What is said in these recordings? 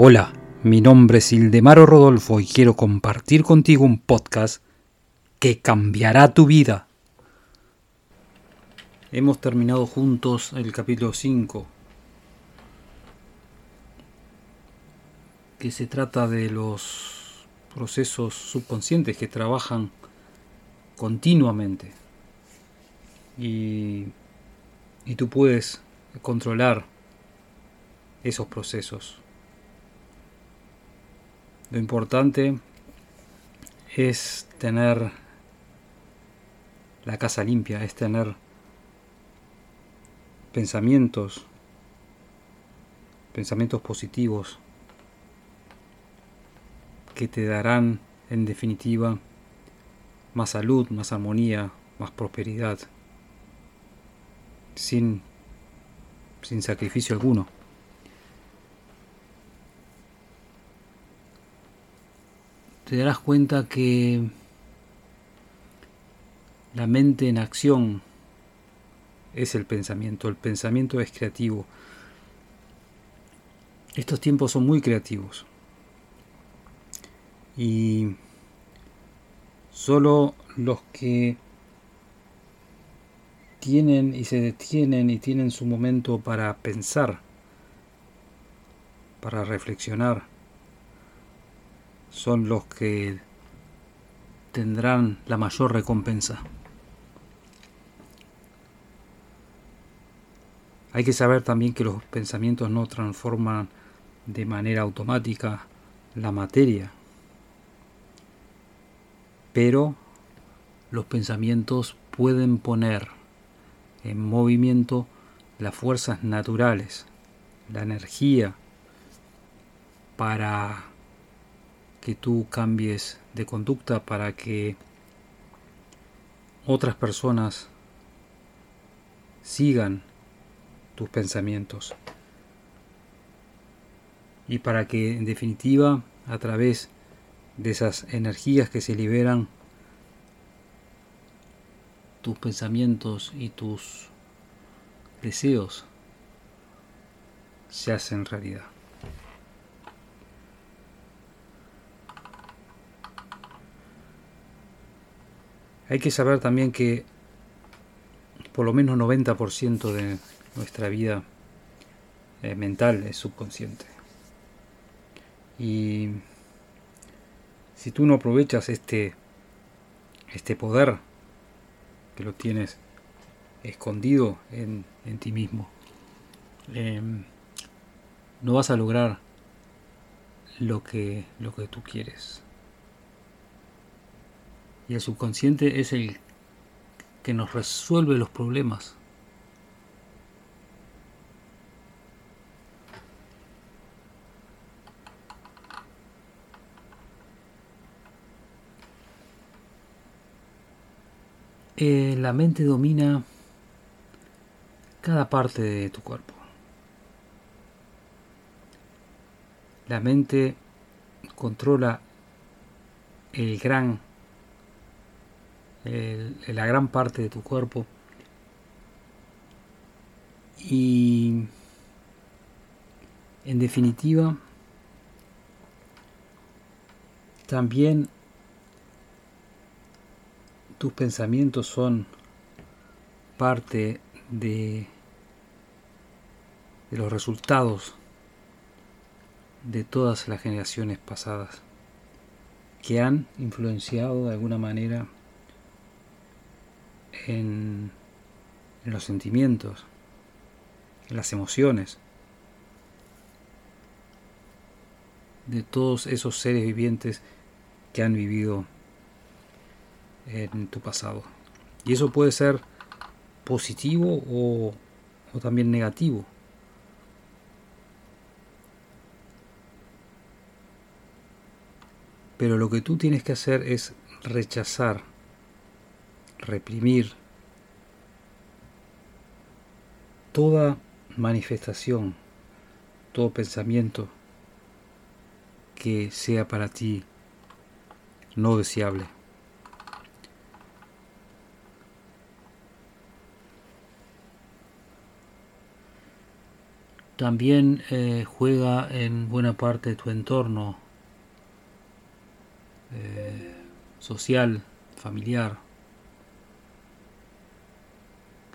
Hola, mi nombre es Ildemaro Rodolfo y quiero compartir contigo un podcast que cambiará tu vida. Hemos terminado juntos el capítulo 5, que se trata de los procesos subconscientes que trabajan continuamente y, y tú puedes controlar esos procesos. Lo importante es tener la casa limpia, es tener pensamientos, pensamientos positivos que te darán en definitiva más salud, más armonía, más prosperidad, sin, sin sacrificio alguno. Te darás cuenta que la mente en acción es el pensamiento, el pensamiento es creativo. Estos tiempos son muy creativos y solo los que tienen y se detienen y tienen su momento para pensar, para reflexionar, son los que tendrán la mayor recompensa. Hay que saber también que los pensamientos no transforman de manera automática la materia, pero los pensamientos pueden poner en movimiento las fuerzas naturales, la energía para que tú cambies de conducta para que otras personas sigan tus pensamientos y para que en definitiva a través de esas energías que se liberan tus pensamientos y tus deseos se hacen realidad. Hay que saber también que por lo menos 90% de nuestra vida eh, mental es subconsciente. Y si tú no aprovechas este, este poder que lo tienes escondido en, ti mismo, em, no vas a lograr lo que, lo que tú quieres. Y el subconsciente es el que nos resuelve los problemas. Eh, la mente domina cada parte de tu cuerpo. La mente controla el gran la gran parte de tu cuerpo. Y en definitiva, también tus pensamientos son parte de, los resultados de todas las generaciones pasadas que han influenciado de alguna manera en, los sentimientos, en las emociones de todos esos seres vivientes que han vivido en tu pasado. Y eso puede ser positivo o, también negativo. Pero lo que tú tienes que hacer es rechazar reprimir toda manifestación, todo pensamiento que sea para ti no deseable. también eh, juega en buena parte tu entorno eh, social, familiar,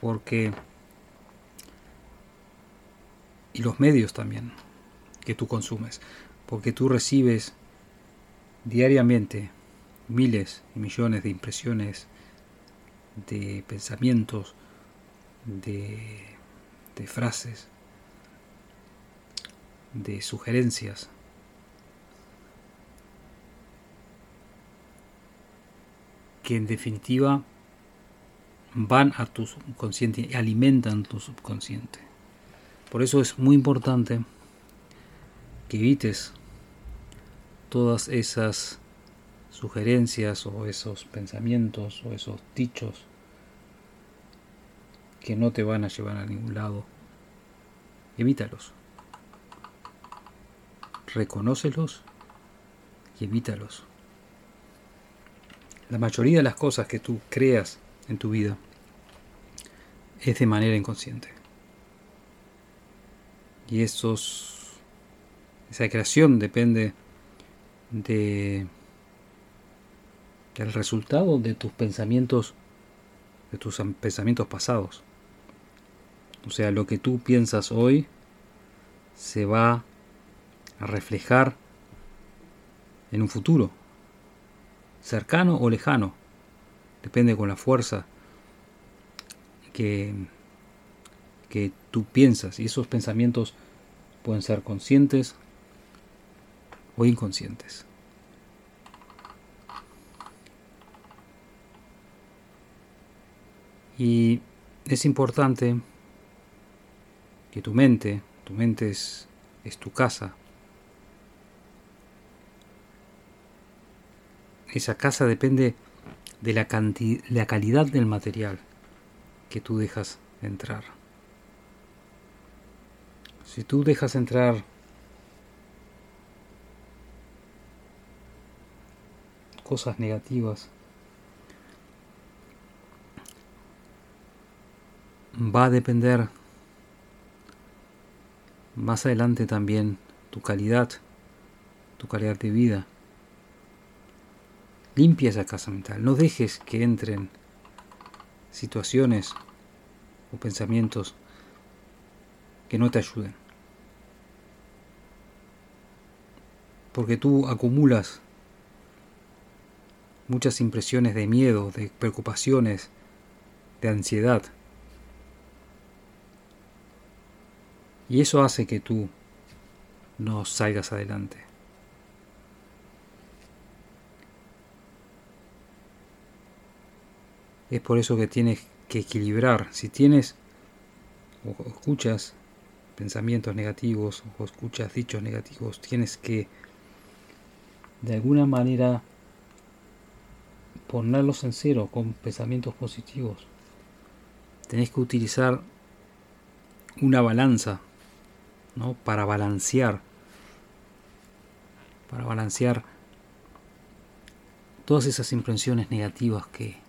porque y los medios también que tú consumes, porque tú recibes diariamente miles y millones de impresiones, de pensamientos, de, de frases, de sugerencias. que en definitiva van a tu subconsciente y alimentan tu subconsciente. Por eso es muy importante que evites todas esas sugerencias o esos pensamientos o esos dichos que no te van a llevar a ningún lado. Evítalos. Reconócelos y evítalos. La mayoría de las cosas que tú creas en tu vida es de manera inconsciente. Y esos, esa creación depende de del resultado de tus pensamientos de tus pensamientos pasados. O sea, lo que tú piensas hoy se va a reflejar en un futuro cercano o lejano, depende con la fuerza que, que tú piensas y esos pensamientos pueden ser conscientes o inconscientes. Y es importante que tu mente, tu mente es, tu casa, esa casa depende de la, la calidad del material que tú dejas entrar. Si tú dejas entrar cosas negativas, va a depender más adelante también tu calidad, tu calidad de vida. Limpia esa casa mental. No dejes que entren situaciones o pensamientos que no te ayuden. Porque tú acumulas muchas impresiones de miedo, de preocupaciones, de ansiedad. Y eso hace que tú no salgas adelante. Es por eso que tienes que equilibrar. Si tienes o escuchas pensamientos negativos o escuchas dichos negativos, tienes que de alguna manera ponerlos en cero con pensamientos positivos. Tenés que utilizar una balanza, ¿no? Para balancear, para balancear todas esas impresiones negativas que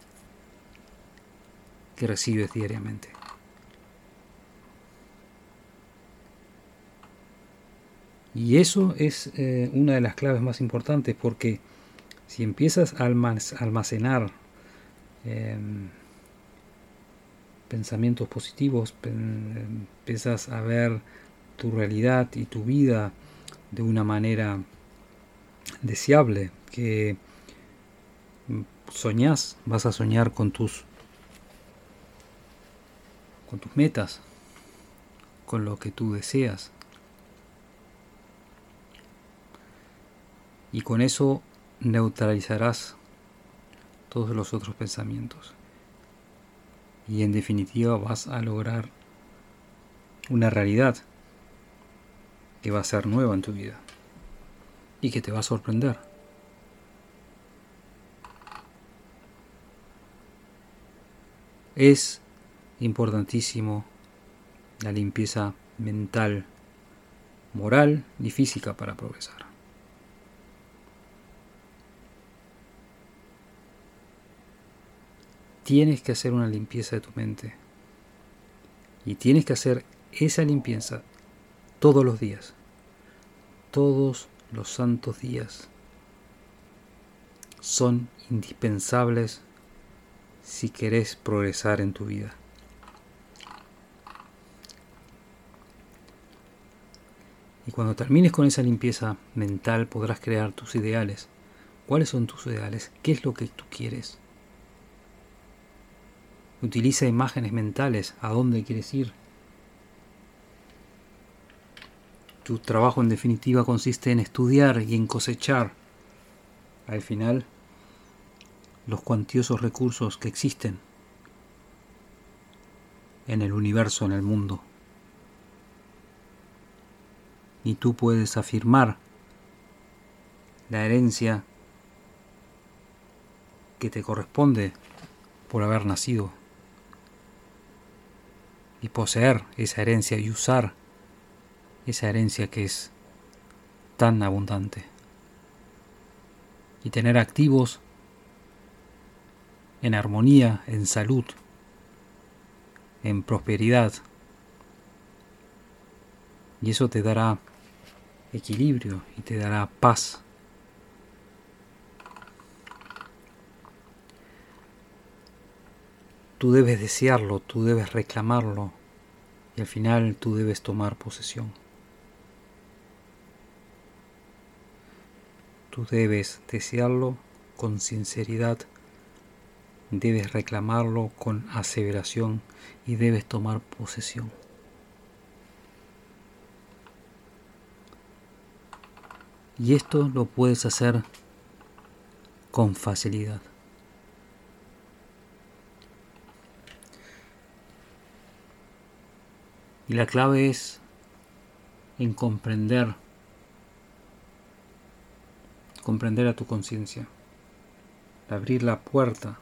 que recibes diariamente. Y eso es eh, una de las claves más importantes porque si empiezas a almacenar em, pensamientos positivos, empiezas a ver tu realidad y tu vida de una manera deseable, que soñás, vas a soñar con tus con tus metas, con lo que tú deseas. Y con eso neutralizarás todos los otros pensamientos. Y en definitiva vas a lograr una realidad que va a ser nueva en tu vida y que te va a sorprender. Es importantísimo la limpieza mental, moral y física para progresar. Tienes que hacer una limpieza de tu mente y tienes que hacer esa limpieza todos los días, todos los santos días son indispensables si querés progresar en tu vida. Y cuando termines con esa limpieza mental podrás crear tus ideales. ¿Cuáles son tus ideales? ¿Qué es lo que tú quieres? Utiliza imágenes mentales. ¿A dónde quieres ir? Tu trabajo en definitiva consiste en estudiar y en cosechar al final los cuantiosos recursos que existen en el universo, en el mundo. Y tú puedes afirmar la herencia que te corresponde por haber nacido y poseer esa herencia y usar esa herencia que es tan abundante y tener activos en armonía, en salud, en prosperidad. Y eso te dará equilibrio y te dará paz. Tú debes desearlo, tú debes reclamarlo y al final tú debes tomar posesión. Tú debes desearlo con sinceridad debes reclamarlo con aseveración y debes tomar posesión. Y esto lo puedes hacer con facilidad. Y la clave es en comprender, comprender a tu conciencia, abrir la puerta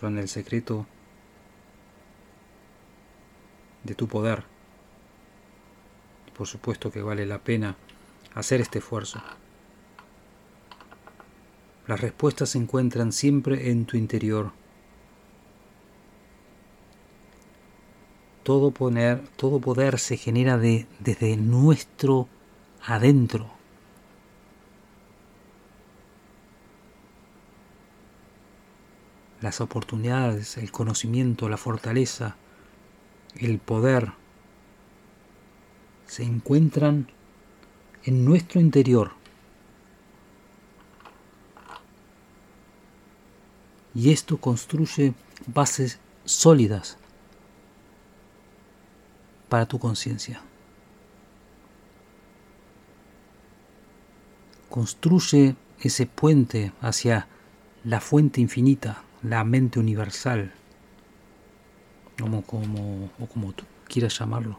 son el secreto de tu poder. Por supuesto que vale la pena hacer este esfuerzo. Las respuestas se encuentran siempre en tu interior. Todo, todo poder se genera de, desde nuestro adentro. las oportunidades, el conocimiento, la fortaleza, el poder, se encuentran en nuestro interior. Y esto construye bases sólidas para tu conciencia. Construye ese puente hacia la fuente infinita la mente universal, como, como, o como tú quieras llamarlo.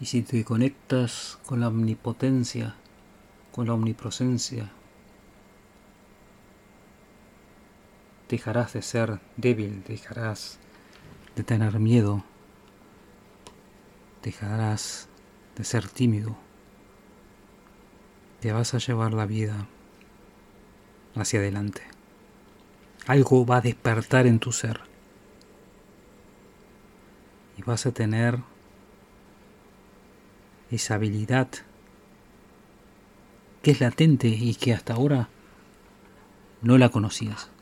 Y si te conectas con la omnipotencia, con la omnipresencia, dejarás de ser débil, dejarás de tener miedo, dejarás de ser tímido, te vas a llevar la vida hacia adelante. Algo va a despertar en tu ser. Y vas a tener esa habilidad que es latente y que hasta ahora no la conocías.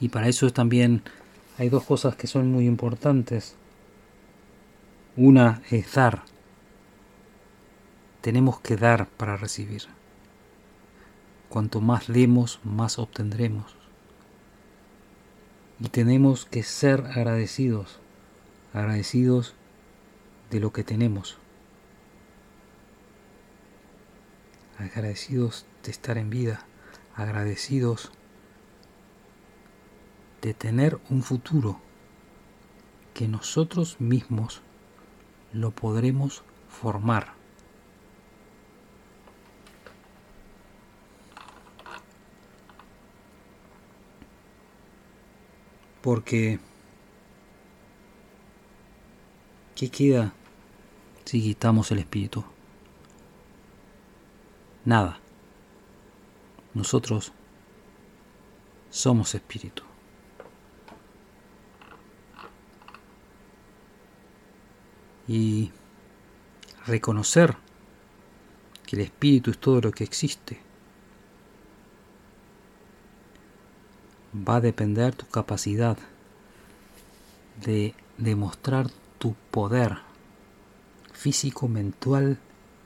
Y para eso también hay dos cosas que son muy importantes. Una es dar tenemos que dar para recibir. Cuanto más demos, más obtendremos. Y tenemos que ser agradecidos, agradecidos de lo que tenemos. Agradecidos de estar en vida, agradecidos de tener un futuro que nosotros mismos lo podremos formar. Porque, ¿qué queda si quitamos el espíritu? Nada. Nosotros somos espíritu. Y reconocer que el espíritu es todo lo que existe. Va a depender tu capacidad de demostrar tu poder físico, mental,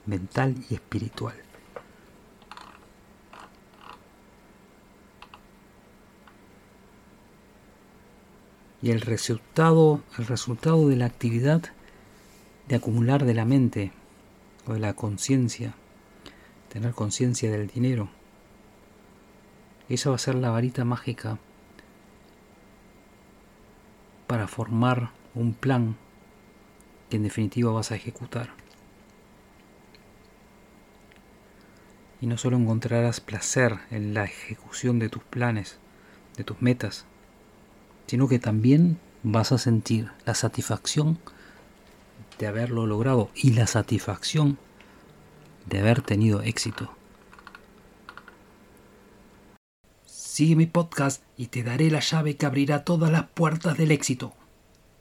mental y espiritual. Y el resultado, el resultado de la actividad de acumular de la mente o de la conciencia, tener conciencia del dinero, esa va a ser la varita mágica para formar un plan que en definitiva vas a ejecutar. Y no solo encontrarás placer en la ejecución de tus planes, de tus metas, sino que también vas a sentir la satisfacción de haberlo logrado y la satisfacción de haber tenido éxito. Sigue mi podcast y te daré la llave que abrirá todas las puertas del éxito.